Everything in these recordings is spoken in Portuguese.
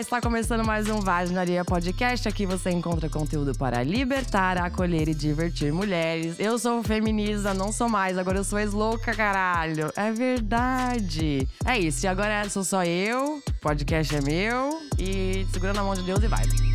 está começando mais um Vaginaria Podcast. Aqui você encontra conteúdo para libertar, acolher e divertir mulheres. Eu sou feminista, não sou mais, agora eu sou ex-louca, caralho. É verdade. É isso, e agora sou só eu, o podcast é meu e segura na mão de Deus e vai.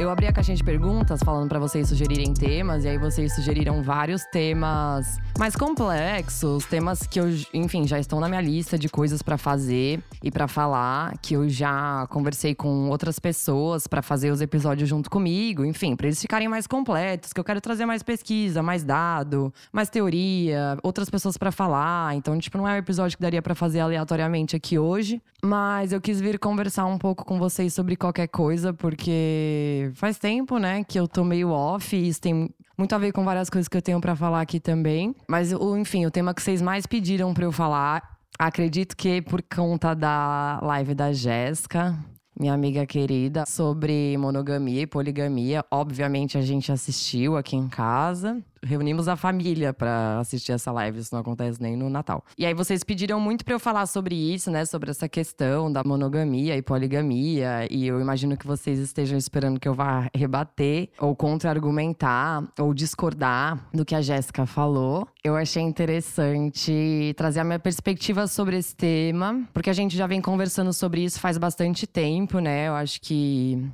Eu abri a caixinha de perguntas falando para vocês sugerirem temas, e aí vocês sugeriram vários temas mais complexos, temas que eu, enfim, já estão na minha lista de coisas para fazer e para falar, que eu já conversei com outras pessoas para fazer os episódios junto comigo, enfim, para eles ficarem mais completos, que eu quero trazer mais pesquisa, mais dado, mais teoria, outras pessoas para falar. Então, tipo, não é um episódio que daria para fazer aleatoriamente aqui hoje, mas eu quis vir conversar um pouco com vocês sobre qualquer coisa, porque faz tempo, né, que eu tô meio off e isso tem muito a ver com várias coisas que eu tenho para falar aqui também. Mas, enfim, o tema que vocês mais pediram para eu falar, acredito que por conta da live da Jéssica, minha amiga querida, sobre monogamia e poligamia. Obviamente a gente assistiu aqui em casa reunimos a família para assistir essa live, isso não acontece nem no Natal. E aí vocês pediram muito para eu falar sobre isso, né, sobre essa questão da monogamia e poligamia, e eu imagino que vocês estejam esperando que eu vá rebater ou contra-argumentar ou discordar do que a Jéssica falou. Eu achei interessante trazer a minha perspectiva sobre esse tema, porque a gente já vem conversando sobre isso faz bastante tempo, né? Eu acho que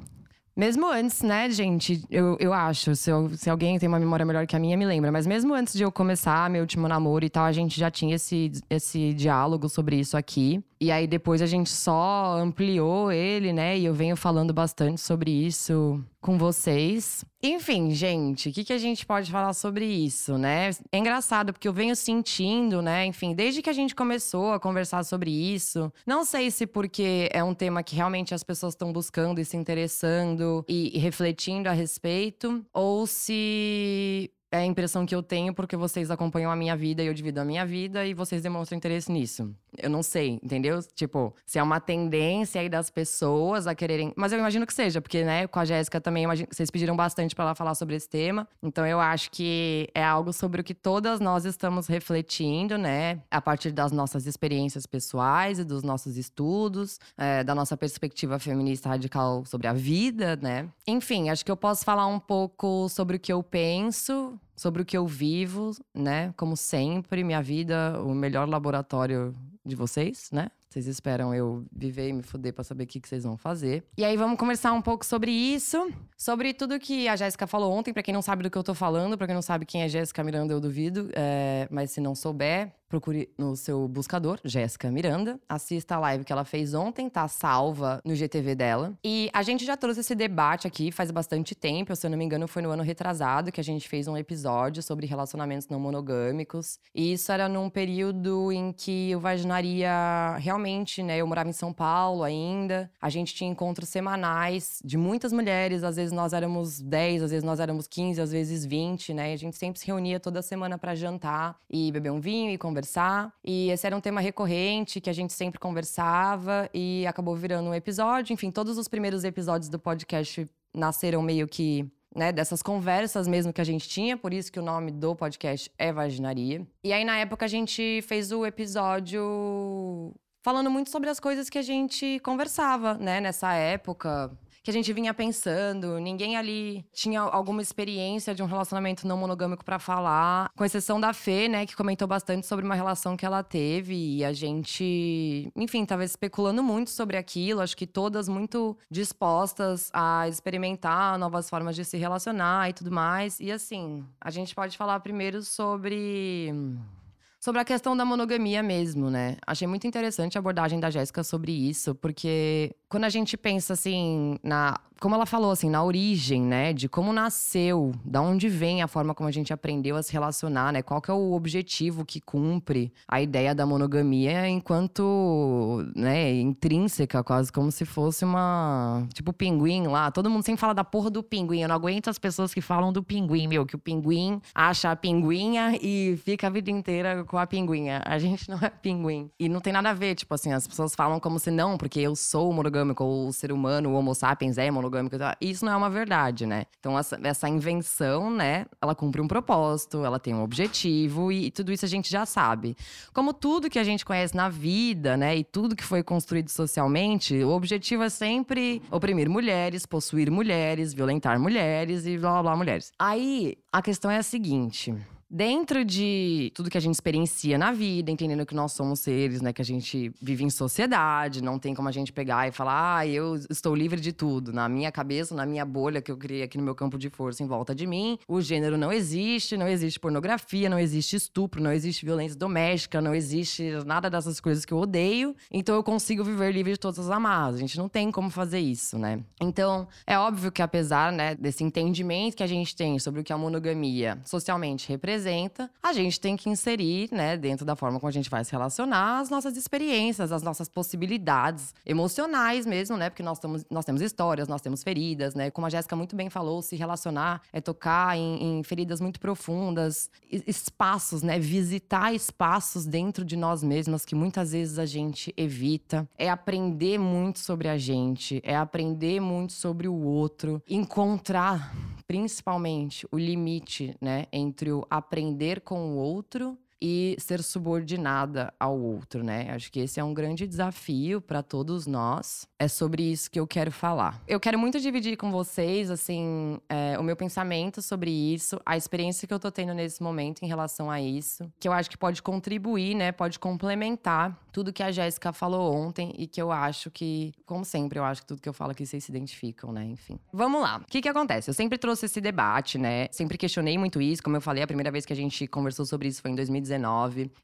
mesmo antes, né, gente? Eu, eu acho. Se, eu, se alguém tem uma memória melhor que a minha, me lembra. Mas mesmo antes de eu começar meu último namoro e tal, a gente já tinha esse, esse diálogo sobre isso aqui. E aí depois a gente só ampliou ele, né? E eu venho falando bastante sobre isso com vocês. Enfim, gente, o que, que a gente pode falar sobre isso, né? É engraçado porque eu venho sentindo, né? Enfim, desde que a gente começou a conversar sobre isso, não sei se porque é um tema que realmente as pessoas estão buscando e se interessando e, e refletindo a respeito, ou se é a impressão que eu tenho porque vocês acompanham a minha vida e eu divido a minha vida e vocês demonstram interesse nisso. Eu não sei, entendeu? Tipo, se é uma tendência aí das pessoas a quererem. Mas eu imagino que seja, porque, né, com a Jéssica também, imagino... vocês pediram bastante para ela falar sobre esse tema. Então eu acho que é algo sobre o que todas nós estamos refletindo, né, a partir das nossas experiências pessoais e dos nossos estudos, é, da nossa perspectiva feminista radical sobre a vida, né. Enfim, acho que eu posso falar um pouco sobre o que eu penso sobre o que eu vivo, né? Como sempre, minha vida, o melhor laboratório de vocês, né? Vocês esperam eu viver e me fuder pra saber o que, que vocês vão fazer. E aí vamos conversar um pouco sobre isso, sobre tudo que a Jéssica falou ontem. Para quem não sabe do que eu tô falando, para quem não sabe quem é Jéssica Miranda, eu duvido. É, mas se não souber, procure no seu buscador, Jéssica Miranda. Assista a live que ela fez ontem, tá salva no GTV dela. E a gente já trouxe esse debate aqui faz bastante tempo, se eu não me engano, foi no ano retrasado que a gente fez um episódio sobre relacionamentos não monogâmicos. E isso era num período em que o vaginaria realmente, né, eu morava em São Paulo ainda. A gente tinha encontros semanais de muitas mulheres, às vezes nós éramos 10, às vezes nós éramos 15, às vezes 20, né? A gente sempre se reunia toda semana para jantar e beber um vinho e conversar conversar. E esse era um tema recorrente que a gente sempre conversava e acabou virando um episódio. Enfim, todos os primeiros episódios do podcast nasceram meio que né, dessas conversas mesmo que a gente tinha, por isso que o nome do podcast é Vaginaria. E aí, na época, a gente fez o episódio falando muito sobre as coisas que a gente conversava, né, nessa época que a gente vinha pensando. Ninguém ali tinha alguma experiência de um relacionamento não monogâmico para falar, com exceção da Fê, né, que comentou bastante sobre uma relação que ela teve e a gente, enfim, tava especulando muito sobre aquilo, acho que todas muito dispostas a experimentar novas formas de se relacionar e tudo mais. E assim, a gente pode falar primeiro sobre Sobre a questão da monogamia mesmo, né? Achei muito interessante a abordagem da Jéssica sobre isso, porque quando a gente pensa assim na como ela falou, assim, na origem, né? De como nasceu, da onde vem a forma como a gente aprendeu a se relacionar, né? Qual que é o objetivo que cumpre a ideia da monogamia enquanto, né, intrínseca, quase como se fosse uma. Tipo, pinguim lá. Todo mundo sempre fala da porra do pinguim. Eu não aguento as pessoas que falam do pinguim, meu, que o pinguim acha a pinguinha e fica a vida inteira com a pinguinha. A gente não é pinguim. E não tem nada a ver, tipo assim, as pessoas falam como se não, porque eu sou monogâmico, ou o ser humano, o Homo sapiens é monogâmico monogâmico. Isso não é uma verdade, né? Então, essa, essa invenção, né, ela cumpre um propósito, ela tem um objetivo e, e tudo isso a gente já sabe. Como tudo que a gente conhece na vida, né, e tudo que foi construído socialmente, o objetivo é sempre oprimir mulheres, possuir mulheres, violentar mulheres e blá blá blá mulheres. Aí, a questão é a seguinte dentro de tudo que a gente experiencia na vida, entendendo que nós somos seres, né, que a gente vive em sociedade, não tem como a gente pegar e falar, ah, eu estou livre de tudo. Na minha cabeça, na minha bolha que eu criei aqui no meu campo de força em volta de mim, o gênero não existe, não existe pornografia, não existe estupro, não existe violência doméstica, não existe nada dessas coisas que eu odeio. Então eu consigo viver livre de todas as amarras. A gente não tem como fazer isso, né? Então, é óbvio que apesar, né, desse entendimento que a gente tem sobre o que a monogamia socialmente representa, a gente tem que inserir, né, dentro da forma como a gente vai se relacionar, as nossas experiências, as nossas possibilidades emocionais mesmo, né? Porque nós, nós temos histórias, nós temos feridas, né? Como a Jéssica muito bem falou, se relacionar é tocar em, em feridas muito profundas, espaços, né? Visitar espaços dentro de nós mesmas que muitas vezes a gente evita. É aprender muito sobre a gente, é aprender muito sobre o outro, encontrar principalmente o limite, né, entre o aprender com o outro e ser subordinada ao outro, né? Acho que esse é um grande desafio para todos nós. É sobre isso que eu quero falar. Eu quero muito dividir com vocês, assim, é, o meu pensamento sobre isso, a experiência que eu tô tendo nesse momento em relação a isso, que eu acho que pode contribuir, né? Pode complementar tudo que a Jéssica falou ontem e que eu acho que, como sempre, eu acho que tudo que eu falo aqui vocês se identificam, né? Enfim. Vamos lá. O que que acontece? Eu sempre trouxe esse debate, né? Sempre questionei muito isso. Como eu falei, a primeira vez que a gente conversou sobre isso foi em 2019.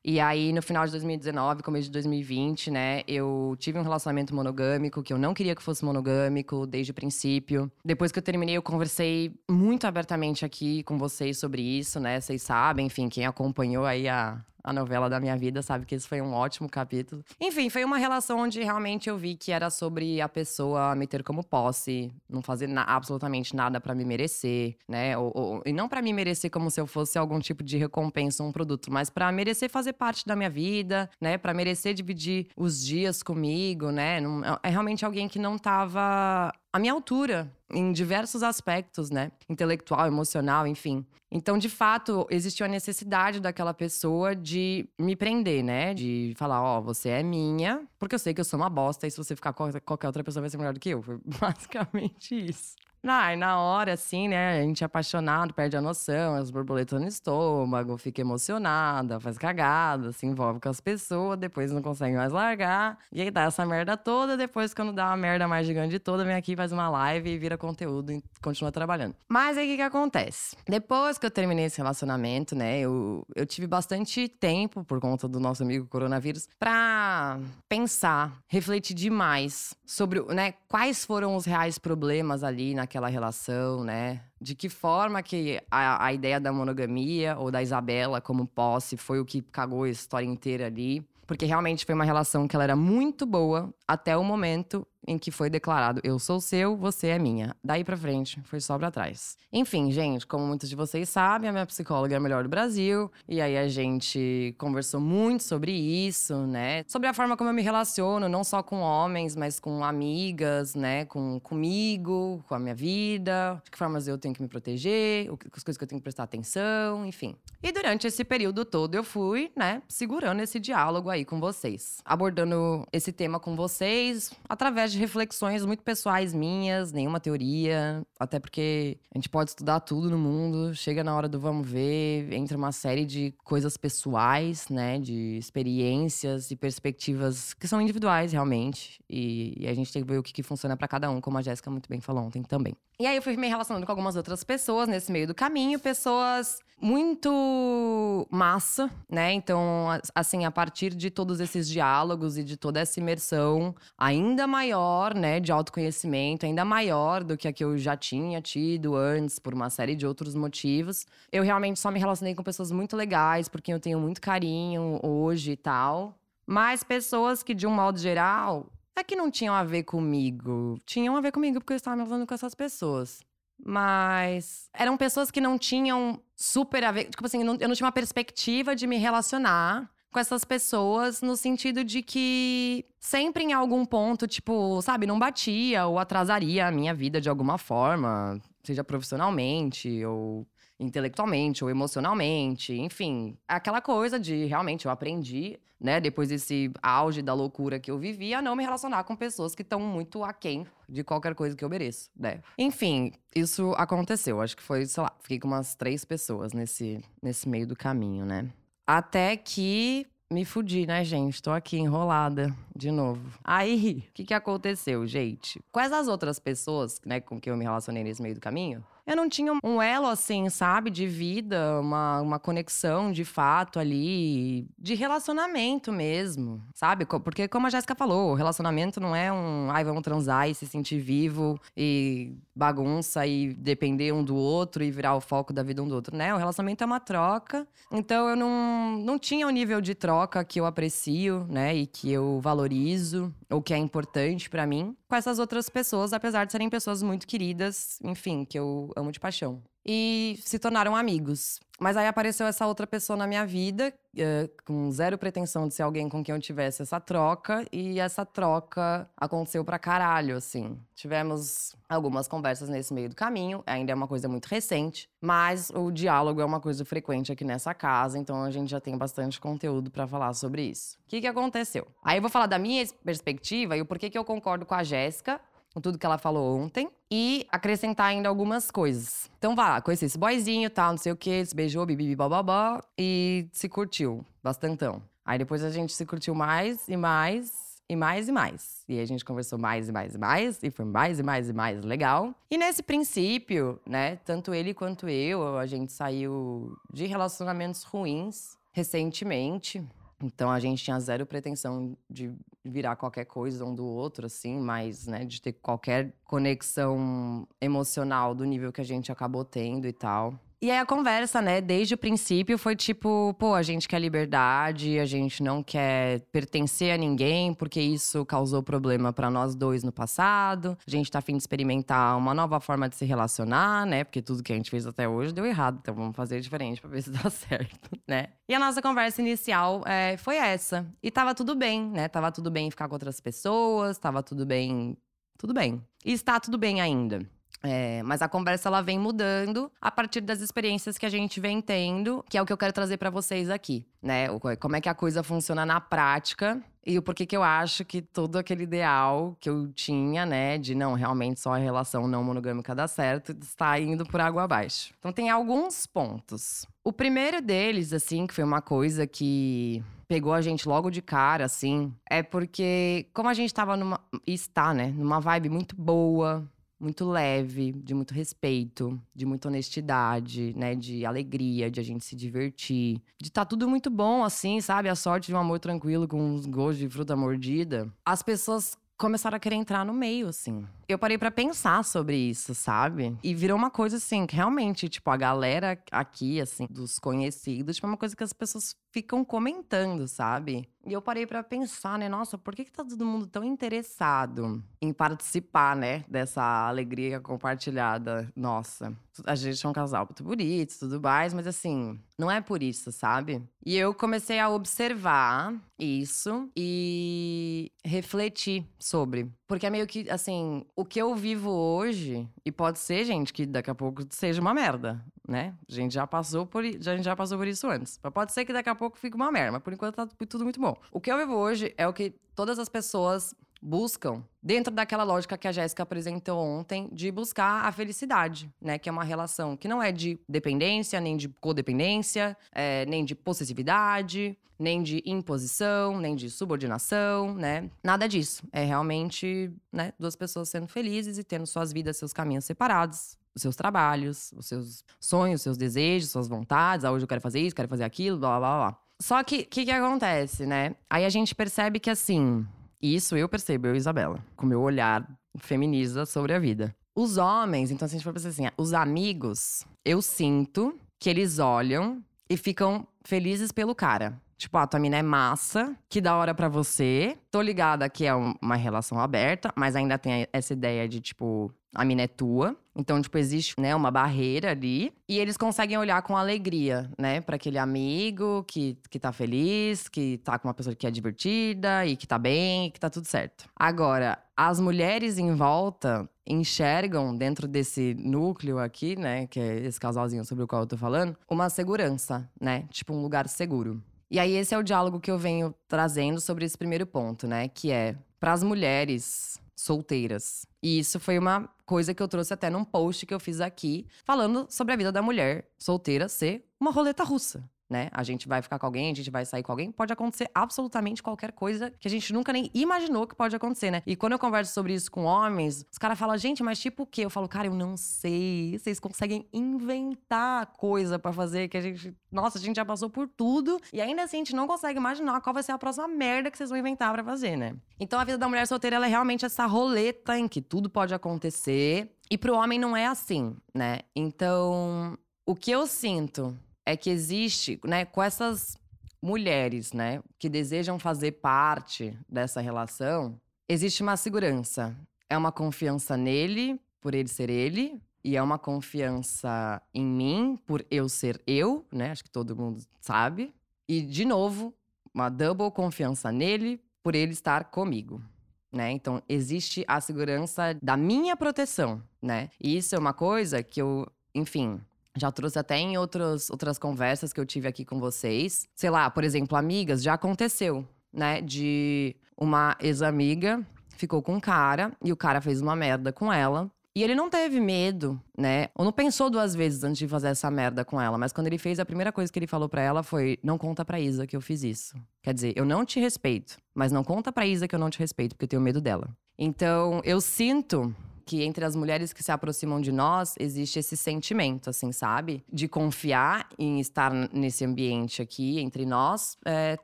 E aí, no final de 2019, começo de 2020, né? Eu tive um relacionamento monogâmico, que eu não queria que fosse monogâmico desde o princípio. Depois que eu terminei, eu conversei muito abertamente aqui com vocês sobre isso, né? Vocês sabem, enfim, quem acompanhou aí a, a novela da minha vida, sabe que esse foi um ótimo capítulo. Enfim, foi uma relação onde realmente eu vi que era sobre a pessoa me ter como posse, não fazer na absolutamente nada para me merecer, né? Ou, ou, e não para me merecer como se eu fosse algum tipo de recompensa, um produto, mas para merecer fazer parte da minha vida, né? Para merecer dividir os dias comigo, né? Não, é realmente alguém que não tava à minha altura em diversos aspectos, né? Intelectual, emocional, enfim. Então, de fato, existiu a necessidade daquela pessoa de me prender, né? De falar, ó, oh, você é minha, porque eu sei que eu sou uma bosta, e se você ficar com qualquer outra pessoa vai ser melhor do que eu. Foi basicamente isso. Ah, na hora, assim, né? A gente é apaixonado, perde a noção, as borboletas no estômago, fica emocionada, faz cagada, se envolve com as pessoas, depois não consegue mais largar. E aí dá essa merda toda, depois, quando dá uma merda mais gigante toda, vem aqui, faz uma live e vira conteúdo e continua trabalhando. Mas aí o que, que acontece? Depois que eu terminei esse relacionamento, né? Eu, eu tive bastante tempo, por conta do nosso amigo coronavírus, pra pensar, refletir demais sobre né, quais foram os reais problemas ali na aquela relação, né? De que forma que a, a ideia da monogamia ou da Isabela como posse foi o que cagou a história inteira ali. Porque realmente foi uma relação que ela era muito boa até o momento em que foi declarado eu sou seu, você é minha. Daí pra frente, foi só pra trás. Enfim, gente, como muitos de vocês sabem, a minha psicóloga é a melhor do Brasil. E aí a gente conversou muito sobre isso, né? Sobre a forma como eu me relaciono, não só com homens, mas com amigas, né? Com comigo, com a minha vida, de que formas eu tenho que me proteger, as coisas que eu tenho que prestar atenção, enfim. E durante esse período todo eu fui, né, segurando esse diálogo aí com vocês, abordando esse tema com vocês através de reflexões muito pessoais minhas, nenhuma teoria, até porque a gente pode estudar tudo no mundo, chega na hora do vamos ver, entra uma série de coisas pessoais, né, de experiências e perspectivas que são individuais realmente, e, e a gente tem que ver o que, que funciona para cada um, como a Jéssica muito bem falou ontem também. E aí eu fui me relacionando com algumas outras pessoas nesse meio do caminho, pessoas muito massa, né? Então, assim, a partir de todos esses diálogos e de toda essa imersão ainda maior, né, de autoconhecimento, ainda maior do que a que eu já tinha tido antes, por uma série de outros motivos, eu realmente só me relacionei com pessoas muito legais, porque eu tenho muito carinho hoje e tal. Mas pessoas que, de um modo geral, é que não tinham a ver comigo. Tinham a ver comigo porque eu estava me relacionando com essas pessoas. Mas eram pessoas que não tinham super a ver. Tipo assim, eu não tinha uma perspectiva de me relacionar com essas pessoas no sentido de que sempre em algum ponto, tipo, sabe, não batia ou atrasaria a minha vida de alguma forma, seja profissionalmente ou intelectualmente ou emocionalmente, enfim, aquela coisa de realmente eu aprendi, né, depois desse auge da loucura que eu vivi, a não me relacionar com pessoas que estão muito aquém de qualquer coisa que eu mereço, né? Enfim, isso aconteceu. Acho que foi, sei lá, fiquei com umas três pessoas nesse, nesse meio do caminho, né? Até que me fudi, né, gente? Tô aqui enrolada de novo. Aí, o que, que aconteceu, gente? Quais as outras pessoas, né, com que eu me relacionei nesse meio do caminho? eu não tinha um elo assim, sabe, de vida, uma, uma conexão de fato ali, de relacionamento mesmo, sabe? Porque, como a Jéssica falou, relacionamento não é um, ai, vamos transar e se sentir vivo e bagunça e depender um do outro e virar o foco da vida um do outro, né? O relacionamento é uma troca. Então, eu não, não tinha o nível de troca que eu aprecio, né, e que eu valorizo, ou que é importante para mim, com essas outras pessoas, apesar de serem pessoas muito queridas, enfim, que eu amo de paixão. E se tornaram amigos. Mas aí apareceu essa outra pessoa na minha vida, uh, com zero pretensão de ser alguém com quem eu tivesse essa troca. E essa troca aconteceu pra caralho, assim. Tivemos algumas conversas nesse meio do caminho, ainda é uma coisa muito recente. Mas o diálogo é uma coisa frequente aqui nessa casa, então a gente já tem bastante conteúdo para falar sobre isso. O que, que aconteceu? Aí eu vou falar da minha perspectiva e o porquê que eu concordo com a Jéssica com tudo que ela falou ontem e acrescentar ainda algumas coisas. Então vá conheci esse boyzinho, tal, não sei o que, se beijou, bibi, bababá e se curtiu bastantão. Aí depois a gente se curtiu mais e mais e mais e mais. E aí a gente conversou mais e mais e mais, e foi mais e mais e mais legal. E nesse princípio, né, tanto ele quanto eu, a gente saiu de relacionamentos ruins recentemente. Então a gente tinha zero pretensão de virar qualquer coisa um do outro, assim, mas, né, de ter qualquer conexão emocional do nível que a gente acabou tendo e tal. E aí a conversa, né, desde o princípio foi tipo, pô, a gente quer liberdade, a gente não quer pertencer a ninguém, porque isso causou problema para nós dois no passado. A gente tá afim de experimentar uma nova forma de se relacionar, né? Porque tudo que a gente fez até hoje deu errado, então vamos fazer diferente para ver se dá certo, né? E a nossa conversa inicial é, foi essa. E tava tudo bem, né? Tava tudo bem ficar com outras pessoas, tava tudo bem. Tudo bem. E está tudo bem ainda. É, mas a conversa ela vem mudando a partir das experiências que a gente vem tendo, que é o que eu quero trazer para vocês aqui, né? Como é que a coisa funciona na prática e o porquê que eu acho que todo aquele ideal que eu tinha, né, de não, realmente só a relação não monogâmica dá certo, está indo por água abaixo. Então tem alguns pontos. O primeiro deles, assim, que foi uma coisa que pegou a gente logo de cara, assim, é porque como a gente tava numa. está, né, numa vibe muito boa, muito leve, de muito respeito, de muita honestidade, né? De alegria, de a gente se divertir. De tá tudo muito bom, assim, sabe? A sorte de um amor tranquilo com uns gostos de fruta mordida. As pessoas começaram a querer entrar no meio, assim. Eu parei para pensar sobre isso, sabe? E virou uma coisa assim, que realmente, tipo, a galera aqui, assim, dos conhecidos, tipo, é uma coisa que as pessoas ficam comentando, sabe? E eu parei para pensar, né? Nossa, por que, que tá todo mundo tão interessado em participar, né? Dessa alegria compartilhada nossa. A gente é um casal muito bonito, tudo mais, mas assim, não é por isso, sabe? E eu comecei a observar isso e refletir sobre. Porque é meio que, assim, o que eu vivo hoje, e pode ser, gente, que daqui a pouco seja uma merda, né? A gente já passou por, a gente já passou por isso antes. Mas pode ser que daqui a pouco fique uma merda, mas por enquanto tá tudo muito bom. O que eu vivo hoje é o que todas as pessoas buscam dentro daquela lógica que a Jéssica apresentou ontem de buscar a felicidade, né? Que é uma relação que não é de dependência, nem de codependência, é, nem de possessividade, nem de imposição, nem de subordinação, né? Nada disso. É realmente, né, duas pessoas sendo felizes e tendo suas vidas, seus caminhos separados, os seus trabalhos, os seus sonhos, os seus desejos, suas vontades. Ah, hoje eu quero fazer isso, quero fazer aquilo, blá blá blá. Só que o que, que acontece, né? Aí a gente percebe que assim, isso eu percebo, eu Isabela, com meu olhar feminista sobre a vida. Os homens, então se a gente for pensar assim, os amigos, eu sinto que eles olham e ficam felizes pelo cara. Tipo, ah, tua mina é massa, que da hora pra você. Tô ligada que é uma relação aberta, mas ainda tem essa ideia de, tipo, a mina é tua. Então, tipo, existe, né, uma barreira ali. E eles conseguem olhar com alegria, né, para aquele amigo que, que tá feliz, que tá com uma pessoa que é divertida e que tá bem, que tá tudo certo. Agora, as mulheres em volta enxergam dentro desse núcleo aqui, né, que é esse casalzinho sobre o qual eu tô falando, uma segurança, né? Tipo, um lugar seguro. E aí, esse é o diálogo que eu venho trazendo sobre esse primeiro ponto, né? Que é para as mulheres solteiras. E isso foi uma coisa que eu trouxe até num post que eu fiz aqui, falando sobre a vida da mulher solteira ser uma roleta russa né? A gente vai ficar com alguém, a gente vai sair com alguém, pode acontecer absolutamente qualquer coisa que a gente nunca nem imaginou que pode acontecer, né? E quando eu converso sobre isso com homens, os caras falam, gente, mas tipo o quê? Eu falo, cara, eu não sei. Vocês conseguem inventar coisa para fazer que a gente. Nossa, a gente já passou por tudo e ainda assim a gente não consegue imaginar qual vai ser a próxima merda que vocês vão inventar para fazer, né? Então a vida da mulher solteira ela é realmente essa roleta em que tudo pode acontecer. E pro homem não é assim, né? Então, o que eu sinto é que existe, né, com essas mulheres, né, que desejam fazer parte dessa relação, existe uma segurança. É uma confiança nele, por ele ser ele, e é uma confiança em mim, por eu ser eu, né? Acho que todo mundo sabe. E, de novo, uma double confiança nele, por ele estar comigo. Né? Então, existe a segurança da minha proteção, né? E isso é uma coisa que eu, enfim, já trouxe até em outros, outras conversas que eu tive aqui com vocês. Sei lá, por exemplo, amigas, já aconteceu, né? De uma ex-amiga ficou com um cara e o cara fez uma merda com ela. E ele não teve medo, né? Ou não pensou duas vezes antes de fazer essa merda com ela. Mas quando ele fez, a primeira coisa que ele falou para ela foi: Não conta pra Isa que eu fiz isso. Quer dizer, eu não te respeito, mas não conta pra Isa que eu não te respeito, porque eu tenho medo dela. Então, eu sinto que entre as mulheres que se aproximam de nós existe esse sentimento, assim, sabe? De confiar em estar nesse ambiente aqui entre nós, é,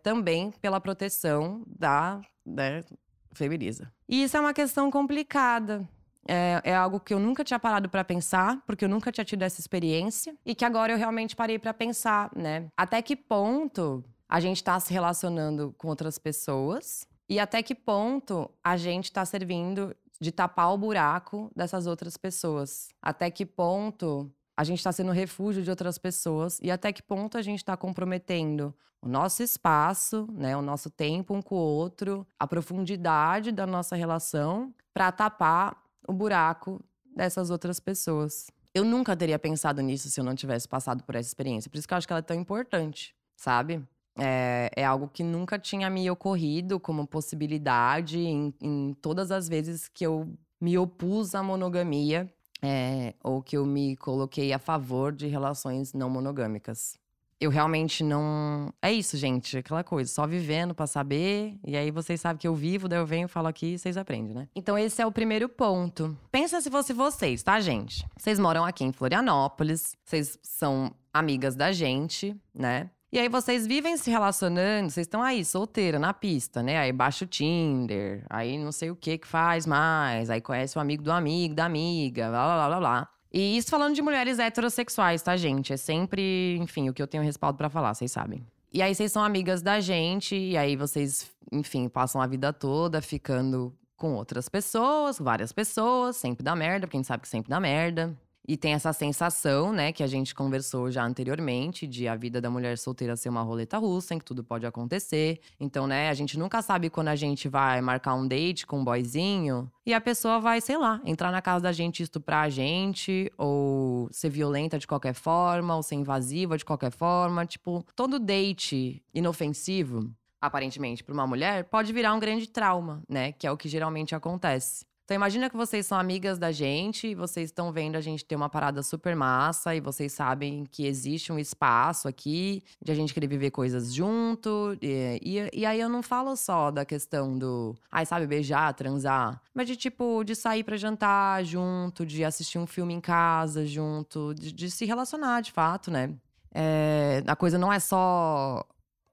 também pela proteção da, da Feminiza. E isso é uma questão complicada. É, é, algo que eu nunca tinha parado para pensar, porque eu nunca tinha tido essa experiência e que agora eu realmente parei para pensar, né? Até que ponto a gente está se relacionando com outras pessoas e até que ponto a gente está servindo de tapar o buraco dessas outras pessoas. Até que ponto a gente está sendo refúgio de outras pessoas e até que ponto a gente está comprometendo o nosso espaço, né, o nosso tempo um com o outro, a profundidade da nossa relação para tapar o buraco dessas outras pessoas. Eu nunca teria pensado nisso se eu não tivesse passado por essa experiência. Por isso que eu acho que ela é tão importante, sabe? É, é, algo que nunca tinha me ocorrido como possibilidade em, em todas as vezes que eu me opus à monogamia é, ou que eu me coloquei a favor de relações não monogâmicas. Eu realmente não. É isso, gente, aquela coisa, só vivendo para saber, e aí vocês sabem que eu vivo, daí eu venho, falo aqui e vocês aprendem, né? Então esse é o primeiro ponto. Pensa se fosse vocês, tá, gente? Vocês moram aqui em Florianópolis, vocês são amigas da gente, né? E aí vocês vivem se relacionando, vocês estão aí, solteira, na pista, né? Aí baixa o Tinder, aí não sei o que que faz mais, aí conhece o amigo do amigo, da amiga, blá blá blá blá. E isso falando de mulheres heterossexuais, tá, gente? É sempre, enfim, o que eu tenho respaldo para falar, vocês sabem. E aí vocês são amigas da gente, e aí vocês, enfim, passam a vida toda ficando com outras pessoas, várias pessoas, sempre dá merda, porque a gente sabe que sempre dá merda. E tem essa sensação, né, que a gente conversou já anteriormente, de a vida da mulher solteira ser uma roleta russa, em que tudo pode acontecer. Então, né, a gente nunca sabe quando a gente vai marcar um date com um boyzinho e a pessoa vai, sei lá, entrar na casa da gente estuprar a gente, ou ser violenta de qualquer forma, ou ser invasiva de qualquer forma. Tipo, todo date inofensivo aparentemente, para uma mulher, pode virar um grande trauma, né? Que é o que geralmente acontece. Então imagina que vocês são amigas da gente, vocês estão vendo a gente ter uma parada super massa e vocês sabem que existe um espaço aqui de a gente querer viver coisas junto. E, e, e aí eu não falo só da questão do, ai, sabe, beijar, transar, mas de tipo, de sair para jantar junto, de assistir um filme em casa junto, de, de se relacionar de fato, né? É, a coisa não é só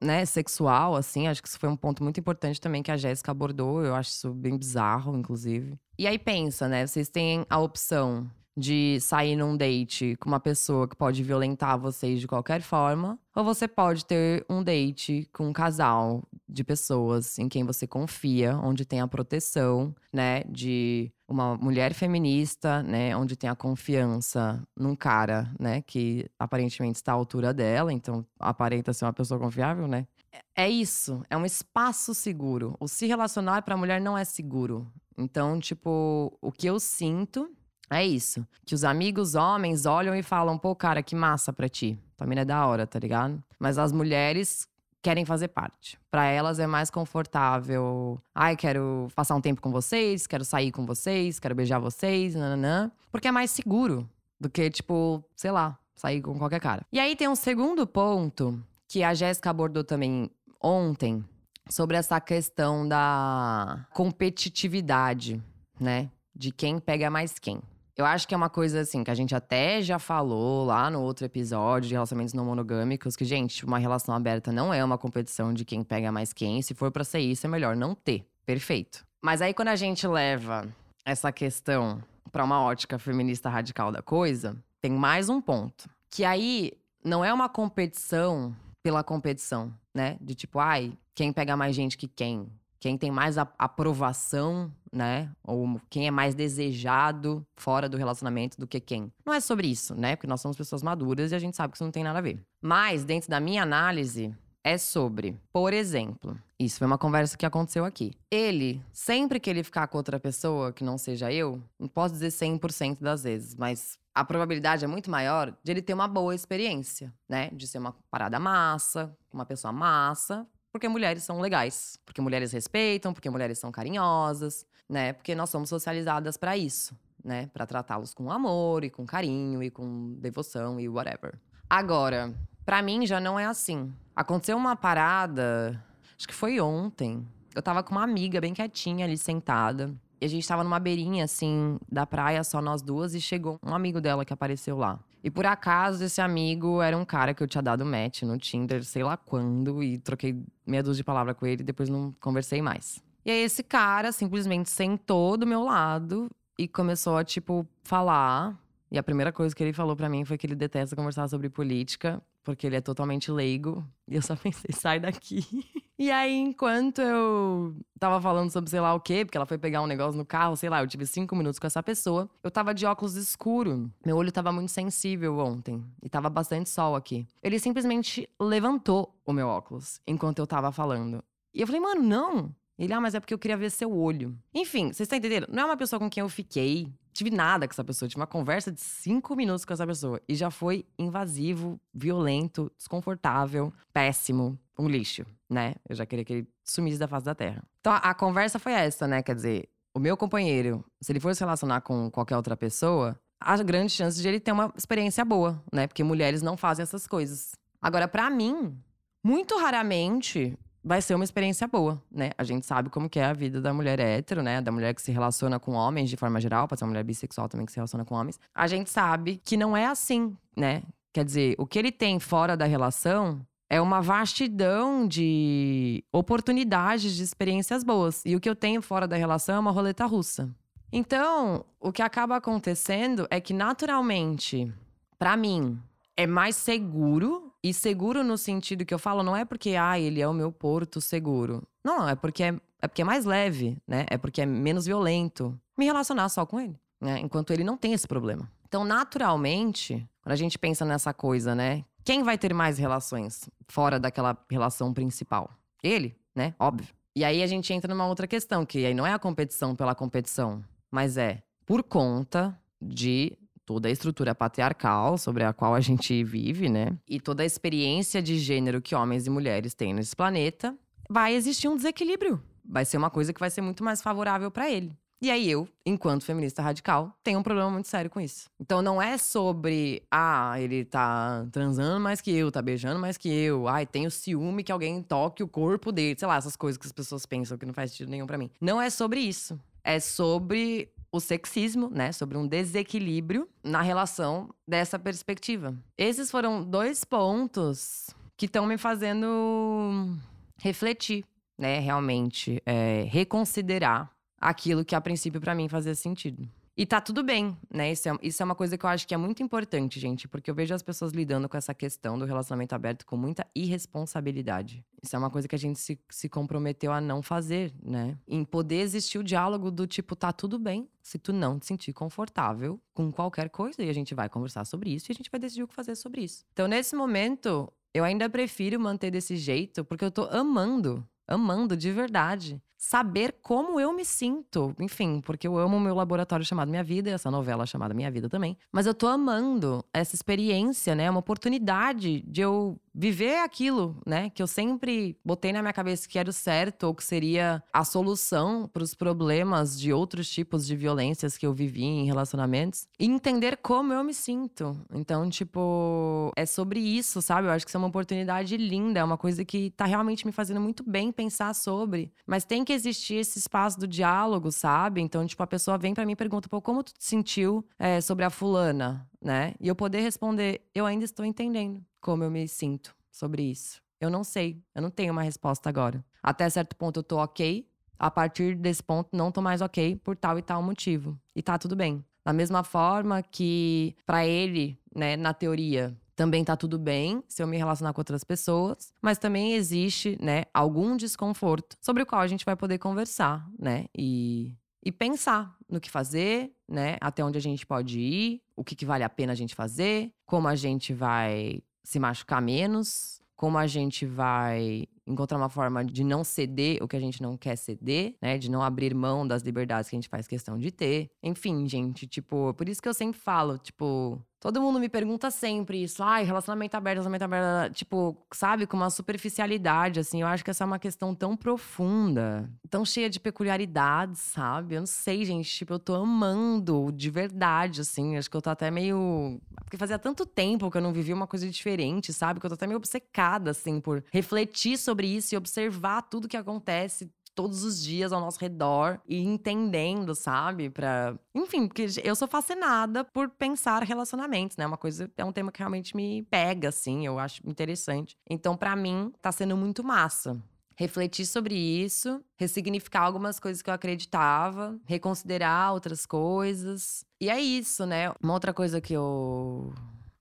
né, sexual, assim. Acho que isso foi um ponto muito importante também que a Jéssica abordou. Eu acho isso bem bizarro, inclusive. E aí pensa, né? Vocês têm a opção de sair num date com uma pessoa que pode violentar vocês de qualquer forma, ou você pode ter um date com um casal de pessoas em quem você confia, onde tem a proteção, né, de uma mulher feminista, né, onde tem a confiança num cara, né, que aparentemente está à altura dela, então aparenta ser uma pessoa confiável, né? É isso, é um espaço seguro. O se relacionar para a mulher não é seguro. Então, tipo, o que eu sinto é isso. Que os amigos homens olham e falam, pô, cara, que massa pra ti. Mina é da hora, tá ligado? Mas as mulheres querem fazer parte. Para elas é mais confortável. Ai, quero passar um tempo com vocês, quero sair com vocês, quero beijar vocês, nananã. Porque é mais seguro do que, tipo, sei lá, sair com qualquer cara. E aí tem um segundo ponto que a Jéssica abordou também ontem sobre essa questão da competitividade, né? De quem pega mais quem. Eu acho que é uma coisa assim que a gente até já falou lá no outro episódio de relacionamentos não monogâmicos, que, gente, uma relação aberta não é uma competição de quem pega mais quem. Se for para ser isso, é melhor não ter. Perfeito. Mas aí quando a gente leva essa questão para uma ótica feminista radical da coisa, tem mais um ponto. Que aí não é uma competição pela competição, né? De tipo, ai, quem pega mais gente que quem? Quem tem mais aprovação, né? Ou quem é mais desejado fora do relacionamento do que quem. Não é sobre isso, né? Porque nós somos pessoas maduras e a gente sabe que isso não tem nada a ver. Mas, dentro da minha análise, é sobre, por exemplo, isso foi uma conversa que aconteceu aqui. Ele, sempre que ele ficar com outra pessoa que não seja eu, não posso dizer 100% das vezes, mas a probabilidade é muito maior de ele ter uma boa experiência, né? De ser uma parada massa, uma pessoa massa, porque mulheres são legais, porque mulheres respeitam, porque mulheres são carinhosas, né? Porque nós somos socializadas para isso, né? Para tratá-los com amor e com carinho e com devoção e whatever. Agora, para mim já não é assim. Aconteceu uma parada, acho que foi ontem. Eu tava com uma amiga bem quietinha ali sentada. E a gente tava numa beirinha, assim, da praia, só nós duas, e chegou um amigo dela que apareceu lá. E por acaso, esse amigo era um cara que eu tinha dado match no Tinder, sei lá quando, e troquei meia dúzia de palavras com ele e depois não conversei mais. E aí, esse cara simplesmente sentou do meu lado e começou a, tipo, falar. E a primeira coisa que ele falou para mim foi que ele detesta conversar sobre política, porque ele é totalmente leigo. E eu só pensei, sai daqui. E aí, enquanto eu tava falando sobre sei lá o quê, porque ela foi pegar um negócio no carro, sei lá, eu tive cinco minutos com essa pessoa, eu tava de óculos escuro. Meu olho tava muito sensível ontem. E tava bastante sol aqui. Ele simplesmente levantou o meu óculos enquanto eu tava falando. E eu falei, mano, não. Ele, ah, mas é porque eu queria ver seu olho. Enfim, vocês estão entendendo? Não é uma pessoa com quem eu fiquei. Tive nada com essa pessoa. Tive uma conversa de cinco minutos com essa pessoa. E já foi invasivo, violento, desconfortável, péssimo um lixo, né? Eu já queria que ele sumisse da face da terra. Então a, a conversa foi essa, né? Quer dizer, o meu companheiro, se ele for se relacionar com qualquer outra pessoa, há grandes chances de ele ter uma experiência boa, né? Porque mulheres não fazem essas coisas. Agora, para mim, muito raramente vai ser uma experiência boa, né? A gente sabe como que é a vida da mulher hétero, né? Da mulher que se relaciona com homens de forma geral, pode ser uma mulher bissexual também que se relaciona com homens. A gente sabe que não é assim, né? Quer dizer, o que ele tem fora da relação é uma vastidão de oportunidades de experiências boas. E o que eu tenho fora da relação é uma roleta russa. Então, o que acaba acontecendo é que naturalmente, para mim, é mais seguro. E seguro no sentido que eu falo, não é porque ah, ele é o meu porto seguro. Não, é porque é, é porque é mais leve, né? É porque é menos violento me relacionar só com ele, né? Enquanto ele não tem esse problema. Então, naturalmente, quando a gente pensa nessa coisa, né? Quem vai ter mais relações fora daquela relação principal? Ele, né? Óbvio. E aí a gente entra numa outra questão, que aí não é a competição pela competição, mas é por conta de toda a estrutura patriarcal sobre a qual a gente vive, né? E toda a experiência de gênero que homens e mulheres têm nesse planeta. vai existir um desequilíbrio. Vai ser uma coisa que vai ser muito mais favorável para ele. E aí eu, enquanto feminista radical, tenho um problema muito sério com isso. Então não é sobre, ah, ele tá transando mais que eu, tá beijando mais que eu, ai, tenho ciúme que alguém toque o corpo dele, sei lá, essas coisas que as pessoas pensam que não faz sentido nenhum para mim. Não é sobre isso. É sobre o sexismo, né, sobre um desequilíbrio na relação dessa perspectiva. Esses foram dois pontos que estão me fazendo refletir, né, realmente, é, reconsiderar aquilo que a princípio para mim fazia sentido. E tá tudo bem, né? Isso é, isso é uma coisa que eu acho que é muito importante, gente, porque eu vejo as pessoas lidando com essa questão do relacionamento aberto com muita irresponsabilidade. Isso é uma coisa que a gente se, se comprometeu a não fazer, né? Em poder existir o diálogo do tipo, tá tudo bem se tu não te sentir confortável com qualquer coisa e a gente vai conversar sobre isso e a gente vai decidir o que fazer sobre isso. Então, nesse momento, eu ainda prefiro manter desse jeito porque eu tô amando amando de verdade saber como eu me sinto. Enfim, porque eu amo o meu laboratório chamado Minha Vida, e essa novela chamada Minha Vida também. Mas eu tô amando essa experiência, né? Uma oportunidade de eu viver aquilo, né? Que eu sempre botei na minha cabeça que era o certo ou que seria a solução para os problemas de outros tipos de violências que eu vivi em relacionamentos e entender como eu me sinto. Então, tipo, é sobre isso, sabe? Eu acho que isso é uma oportunidade linda, é uma coisa que tá realmente me fazendo muito bem pensar sobre. Mas tem que existir esse espaço do diálogo, sabe? Então, tipo, a pessoa vem para mim e pergunta, pô, como tu te sentiu é, sobre a fulana, né? E eu poder responder, eu ainda estou entendendo como eu me sinto sobre isso. Eu não sei, eu não tenho uma resposta agora. Até certo ponto eu tô ok, a partir desse ponto não tô mais ok por tal e tal motivo. E tá tudo bem. Da mesma forma que para ele, né, na teoria, também tá tudo bem se eu me relacionar com outras pessoas, mas também existe, né, algum desconforto sobre o qual a gente vai poder conversar, né? E e pensar no que fazer, né? Até onde a gente pode ir, o que, que vale a pena a gente fazer, como a gente vai se machucar menos, como a gente vai encontrar uma forma de não ceder o que a gente não quer ceder, né? De não abrir mão das liberdades que a gente faz questão de ter. Enfim, gente, tipo, por isso que eu sempre falo, tipo, Todo mundo me pergunta sempre isso. Ai, relacionamento aberto, relacionamento aberto. Tipo, sabe, com uma superficialidade, assim. Eu acho que essa é uma questão tão profunda, tão cheia de peculiaridades, sabe? Eu não sei, gente. Tipo, eu tô amando de verdade, assim. Acho que eu tô até meio. Porque fazia tanto tempo que eu não vivi uma coisa diferente, sabe? Que eu tô até meio obcecada, assim, por refletir sobre isso e observar tudo que acontece todos os dias ao nosso redor e entendendo, sabe? Pra. Enfim, porque eu sou fascinada por pensar relacionamentos, né? Uma coisa, é um tema que realmente me pega, assim, eu acho interessante. Então, para mim, tá sendo muito massa refletir sobre isso, ressignificar algumas coisas que eu acreditava, reconsiderar outras coisas. E é isso, né? Uma outra coisa que eu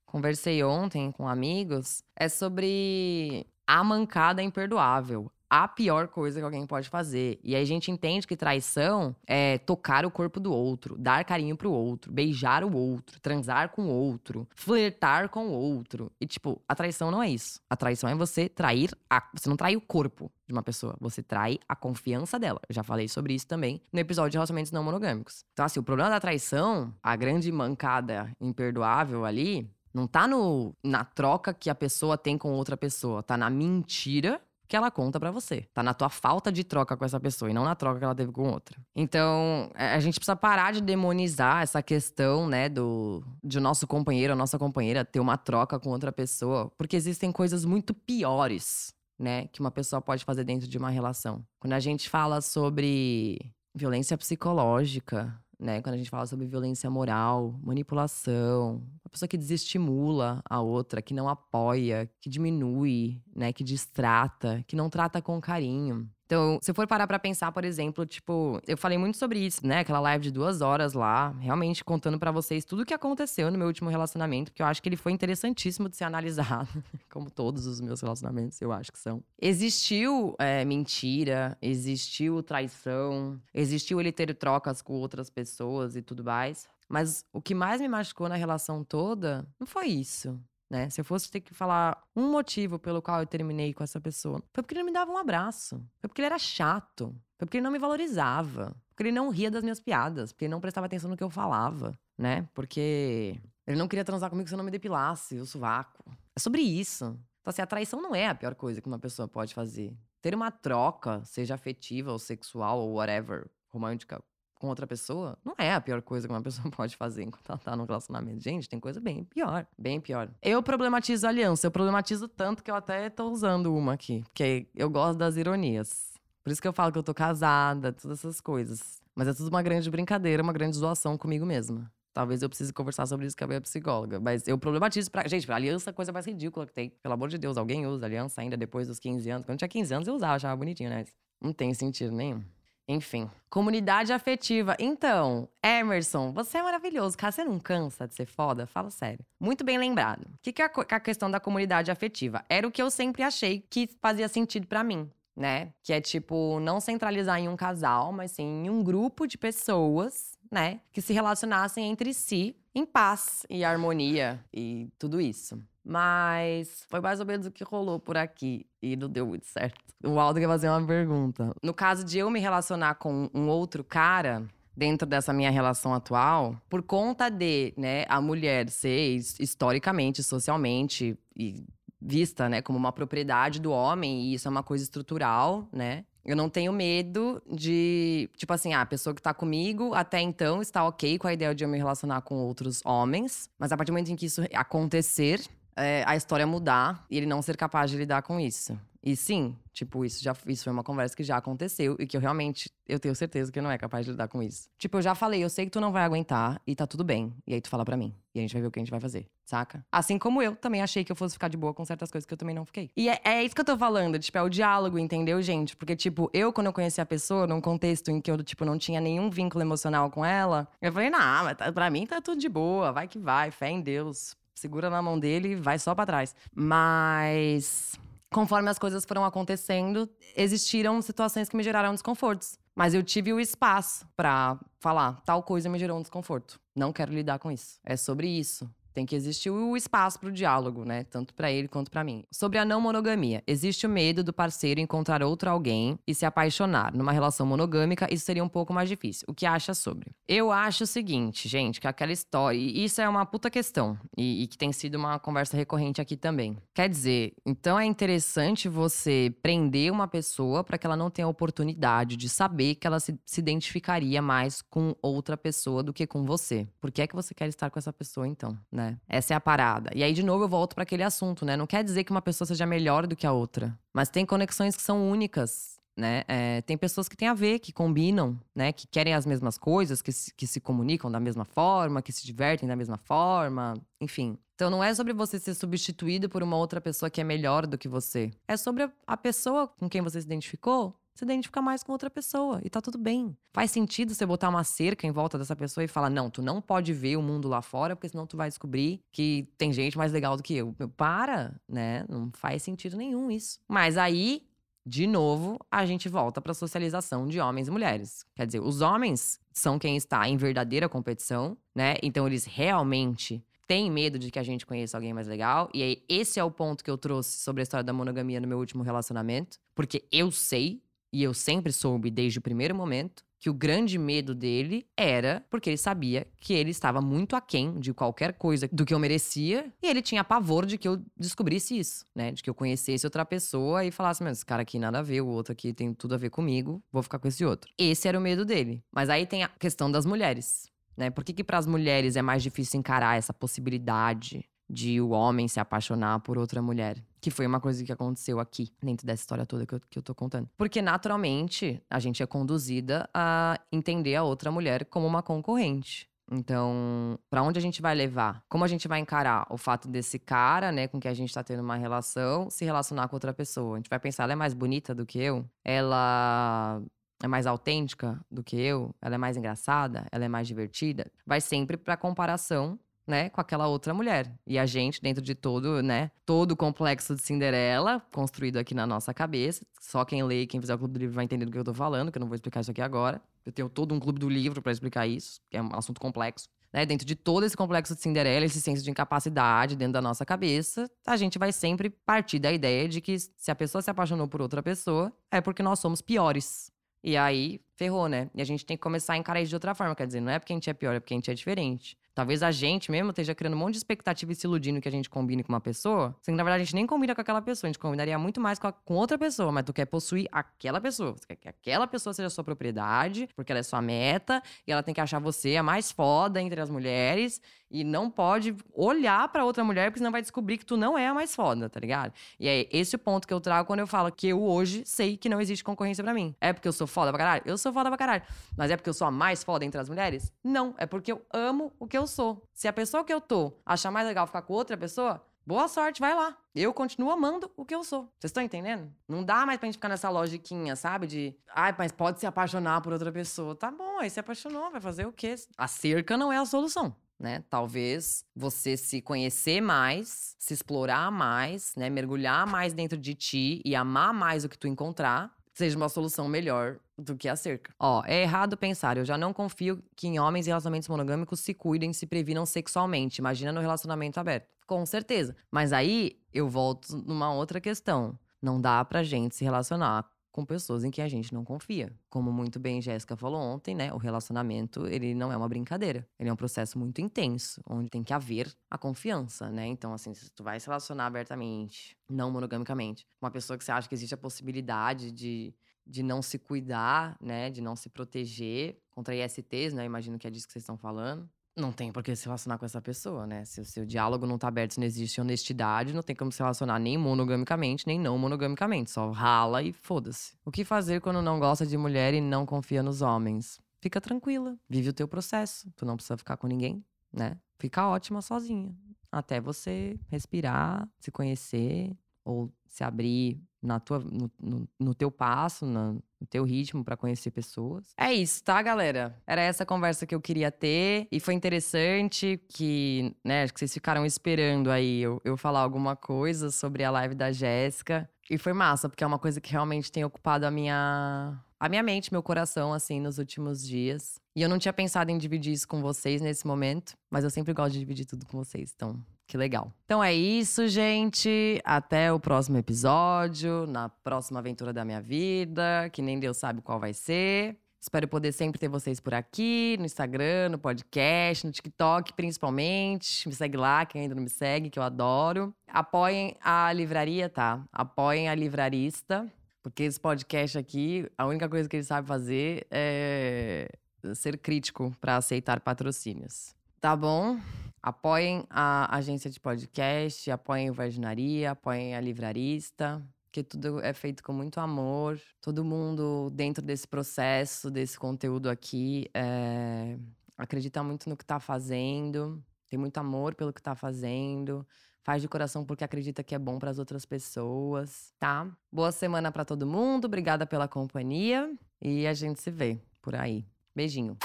conversei ontem com amigos é sobre a mancada imperdoável a pior coisa que alguém pode fazer. E aí a gente entende que traição é tocar o corpo do outro, dar carinho pro outro, beijar o outro, transar com o outro, flertar com o outro. E tipo, a traição não é isso. A traição é você trair a, você não trai o corpo de uma pessoa, você trai a confiança dela. Eu já falei sobre isso também no episódio de relacionamentos não monogâmicos. Então assim, o problema da traição, a grande mancada imperdoável ali, não tá no, na troca que a pessoa tem com outra pessoa, tá na mentira que ela conta para você. Tá na tua falta de troca com essa pessoa e não na troca que ela teve com outra. Então, é, a gente precisa parar de demonizar essa questão, né, do de nosso companheiro ou nossa companheira ter uma troca com outra pessoa, porque existem coisas muito piores, né, que uma pessoa pode fazer dentro de uma relação. Quando a gente fala sobre violência psicológica, né? Quando a gente fala sobre violência moral, manipulação, uma pessoa que desestimula a outra, que não apoia, que diminui, né? Que distrata, que não trata com carinho. Então, se eu for parar pra pensar, por exemplo, tipo, eu falei muito sobre isso, né? Aquela live de duas horas lá, realmente contando para vocês tudo o que aconteceu no meu último relacionamento, porque eu acho que ele foi interessantíssimo de ser analisado, como todos os meus relacionamentos, eu acho que são. Existiu é, mentira, existiu traição, existiu ele ter trocas com outras pessoas e tudo mais. Mas o que mais me machucou na relação toda não foi isso né? Se eu fosse ter que falar um motivo pelo qual eu terminei com essa pessoa, foi porque ele não me dava um abraço, foi porque ele era chato, foi porque ele não me valorizava, porque ele não ria das minhas piadas, porque ele não prestava atenção no que eu falava, né? Porque ele não queria transar comigo se eu não me depilasse o sovaco. É sobre isso. Então, assim, a traição não é a pior coisa que uma pessoa pode fazer. Ter uma troca, seja afetiva ou sexual ou whatever, romântica, com outra pessoa, não é a pior coisa que uma pessoa pode fazer enquanto ela tá no relacionamento. Gente, tem coisa bem pior, bem pior. Eu problematizo a aliança, eu problematizo tanto que eu até tô usando uma aqui, porque eu gosto das ironias. Por isso que eu falo que eu tô casada, todas essas coisas. Mas é tudo uma grande brincadeira, uma grande zoação comigo mesma. Talvez eu precise conversar sobre isso com a minha psicóloga. Mas eu problematizo pra. Gente, pra aliança é a coisa mais ridícula que tem. Pelo amor de Deus, alguém usa aliança ainda depois dos 15 anos. Quando eu tinha 15 anos, eu usava, achava bonitinho, né? Não tem sentido nenhum. Enfim. Comunidade afetiva. Então, Emerson, você é maravilhoso. Cara, você não cansa de ser foda? Fala sério. Muito bem lembrado. O que, que é a questão da comunidade afetiva? Era o que eu sempre achei que fazia sentido para mim né? Que é tipo, não centralizar em um casal, mas sim em um grupo de pessoas, né? Que se relacionassem entre si em paz e harmonia e tudo isso. Mas foi mais ou menos o que rolou por aqui e não deu muito certo. O Aldo quer fazer uma pergunta. No caso de eu me relacionar com um outro cara, dentro dessa minha relação atual, por conta de, né, a mulher ser historicamente, socialmente e vista, né, como uma propriedade do homem, e isso é uma coisa estrutural, né? Eu não tenho medo de, tipo assim, ah, a pessoa que tá comigo até então está ok com a ideia de eu me relacionar com outros homens, mas a partir do momento em que isso acontecer, é, a história mudar e ele não ser capaz de lidar com isso. E sim, tipo, isso já isso foi uma conversa que já aconteceu e que eu realmente eu tenho certeza que não é capaz de lidar com isso. Tipo, eu já falei, eu sei que tu não vai aguentar e tá tudo bem. E aí tu fala para mim. E a gente vai ver o que a gente vai fazer, saca? Assim como eu também achei que eu fosse ficar de boa com certas coisas que eu também não fiquei. E é, é isso que eu tô falando, tipo, é o diálogo, entendeu, gente? Porque, tipo, eu, quando eu conheci a pessoa, num contexto em que eu, tipo, não tinha nenhum vínculo emocional com ela, eu falei, não, mas tá, pra mim tá tudo de boa, vai que vai, fé em Deus. Segura na mão dele e vai só para trás. Mas conforme as coisas foram acontecendo, existiram situações que me geraram desconfortos. Mas eu tive o espaço para falar, tal coisa me gerou um desconforto. Não quero lidar com isso. É sobre isso. Tem que existir o espaço para o diálogo, né? Tanto para ele quanto para mim. Sobre a não monogamia, existe o medo do parceiro encontrar outro alguém e se apaixonar. Numa relação monogâmica, isso seria um pouco mais difícil. O que acha sobre? Eu acho o seguinte, gente, que aquela história. E isso é uma puta questão. E, e que tem sido uma conversa recorrente aqui também. Quer dizer, então é interessante você prender uma pessoa para que ela não tenha a oportunidade de saber que ela se, se identificaria mais com outra pessoa do que com você. Por que é que você quer estar com essa pessoa, então, né? Né? Essa é a parada. E aí, de novo, eu volto para aquele assunto, né? Não quer dizer que uma pessoa seja melhor do que a outra, mas tem conexões que são únicas. Né? É, tem pessoas que têm a ver, que combinam, né? Que querem as mesmas coisas, que se, que se comunicam da mesma forma, que se divertem da mesma forma, enfim. Então não é sobre você ser substituído por uma outra pessoa que é melhor do que você. É sobre a pessoa com quem você se identificou se identifica mais com outra pessoa e tá tudo bem. Faz sentido você botar uma cerca em volta dessa pessoa e falar: não, tu não pode ver o mundo lá fora, porque senão tu vai descobrir que tem gente mais legal do que eu. Para, né? Não faz sentido nenhum isso. Mas aí, de novo, a gente volta pra socialização de homens e mulheres. Quer dizer, os homens são quem está em verdadeira competição, né? Então eles realmente têm medo de que a gente conheça alguém mais legal. E aí, esse é o ponto que eu trouxe sobre a história da monogamia no meu último relacionamento. Porque eu sei e eu sempre soube desde o primeiro momento que o grande medo dele era porque ele sabia que ele estava muito aquém de qualquer coisa do que eu merecia e ele tinha pavor de que eu descobrisse isso, né? De que eu conhecesse outra pessoa e falasse, mas esse cara aqui nada a ver, o outro aqui tem tudo a ver comigo, vou ficar com esse outro. Esse era o medo dele. Mas aí tem a questão das mulheres, né? Por que que para as mulheres é mais difícil encarar essa possibilidade de o homem se apaixonar por outra mulher. Que foi uma coisa que aconteceu aqui, dentro dessa história toda que eu, que eu tô contando. Porque, naturalmente, a gente é conduzida a entender a outra mulher como uma concorrente. Então, para onde a gente vai levar? Como a gente vai encarar o fato desse cara, né, com que a gente tá tendo uma relação, se relacionar com outra pessoa? A gente vai pensar, ela é mais bonita do que eu? Ela é mais autêntica do que eu? Ela é mais engraçada? Ela é mais divertida? Vai sempre pra comparação né, com aquela outra mulher. E a gente, dentro de todo, né, todo o complexo de Cinderela, construído aqui na nossa cabeça. Só quem lê e quem fizer o clube do livro vai entender do que eu tô falando, que eu não vou explicar isso aqui agora. Eu tenho todo um clube do livro para explicar isso, que é um assunto complexo. Né, dentro de todo esse complexo de Cinderela, esse senso de incapacidade dentro da nossa cabeça, a gente vai sempre partir da ideia de que se a pessoa se apaixonou por outra pessoa, é porque nós somos piores. E aí ferrou, né? E a gente tem que começar a encarar isso de outra forma. Quer dizer, não é porque a gente é pior, é porque a gente é diferente. Talvez a gente mesmo esteja criando um monte de expectativa e se iludindo que a gente combine com uma pessoa. Sendo que, na verdade, a gente nem combina com aquela pessoa. A gente combinaria muito mais com, a, com outra pessoa. Mas tu quer possuir aquela pessoa. Você quer que aquela pessoa seja sua propriedade, porque ela é sua meta. E ela tem que achar você a mais foda entre as mulheres. E não pode olhar para outra mulher, porque senão vai descobrir que tu não é a mais foda, tá ligado? E é esse o ponto que eu trago quando eu falo que eu hoje sei que não existe concorrência para mim. É porque eu sou foda pra caralho? Eu sou foda pra caralho. Mas é porque eu sou a mais foda entre as mulheres? Não. É porque eu amo o que eu sou. Se a pessoa que eu tô achar mais legal ficar com outra pessoa, boa sorte, vai lá. Eu continuo amando o que eu sou. Vocês estão entendendo? Não dá mais pra gente ficar nessa logiquinha, sabe? De, ai, mas pode se apaixonar por outra pessoa. Tá bom, aí se apaixonou, vai fazer o quê? A cerca não é a solução. Né? Talvez você se conhecer mais, se explorar mais, né? Mergulhar mais dentro de ti e amar mais o que tu encontrar, seja uma solução melhor do que a cerca. Ó, é errado pensar, eu já não confio que em homens e relacionamentos monogâmicos se cuidem, se previnam sexualmente. Imagina no relacionamento aberto. Com certeza. Mas aí eu volto numa outra questão. Não dá pra gente se relacionar com pessoas em que a gente não confia. Como muito bem Jéssica falou ontem, né? O relacionamento, ele não é uma brincadeira. Ele é um processo muito intenso, onde tem que haver a confiança, né? Então, assim, se tu vai se relacionar abertamente, não monogamicamente, uma pessoa que você acha que existe a possibilidade de, de não se cuidar, né? De não se proteger contra ISTs, né? Imagino que é disso que vocês estão falando. Não tem por que se relacionar com essa pessoa, né? Se o seu diálogo não tá aberto, se não existe honestidade, não tem como se relacionar nem monogamicamente, nem não monogamicamente. Só rala e foda-se. O que fazer quando não gosta de mulher e não confia nos homens? Fica tranquila, vive o teu processo. Tu não precisa ficar com ninguém, né? Fica ótima sozinha. Até você respirar, se conhecer, ou se abrir na tua, no, no, no teu passo, na, no teu ritmo para conhecer pessoas. É isso, tá, galera? Era essa conversa que eu queria ter e foi interessante que, né, que vocês ficaram esperando aí eu, eu falar alguma coisa sobre a live da Jéssica. E foi massa, porque é uma coisa que realmente tem ocupado a minha a minha mente, meu coração, assim, nos últimos dias. E eu não tinha pensado em dividir isso com vocês nesse momento, mas eu sempre gosto de dividir tudo com vocês. Então, que legal. Então é isso, gente. Até o próximo episódio, na próxima aventura da minha vida, que nem Deus sabe qual vai ser. Espero poder sempre ter vocês por aqui, no Instagram, no podcast, no TikTok principalmente. Me segue lá, quem ainda não me segue, que eu adoro. Apoiem a livraria, tá? Apoiem a livrarista, porque esse podcast aqui, a única coisa que ele sabe fazer é ser crítico para aceitar patrocínios. Tá bom? Apoiem a agência de podcast, apoiem o Vaginaria, apoiem a livrarista, que tudo é feito com muito amor. Todo mundo dentro desse processo, desse conteúdo aqui, é, acredita muito no que tá fazendo, tem muito amor pelo que tá fazendo, faz de coração porque acredita que é bom para as outras pessoas, tá? Boa semana para todo mundo, obrigada pela companhia e a gente se vê por aí. Beijinho.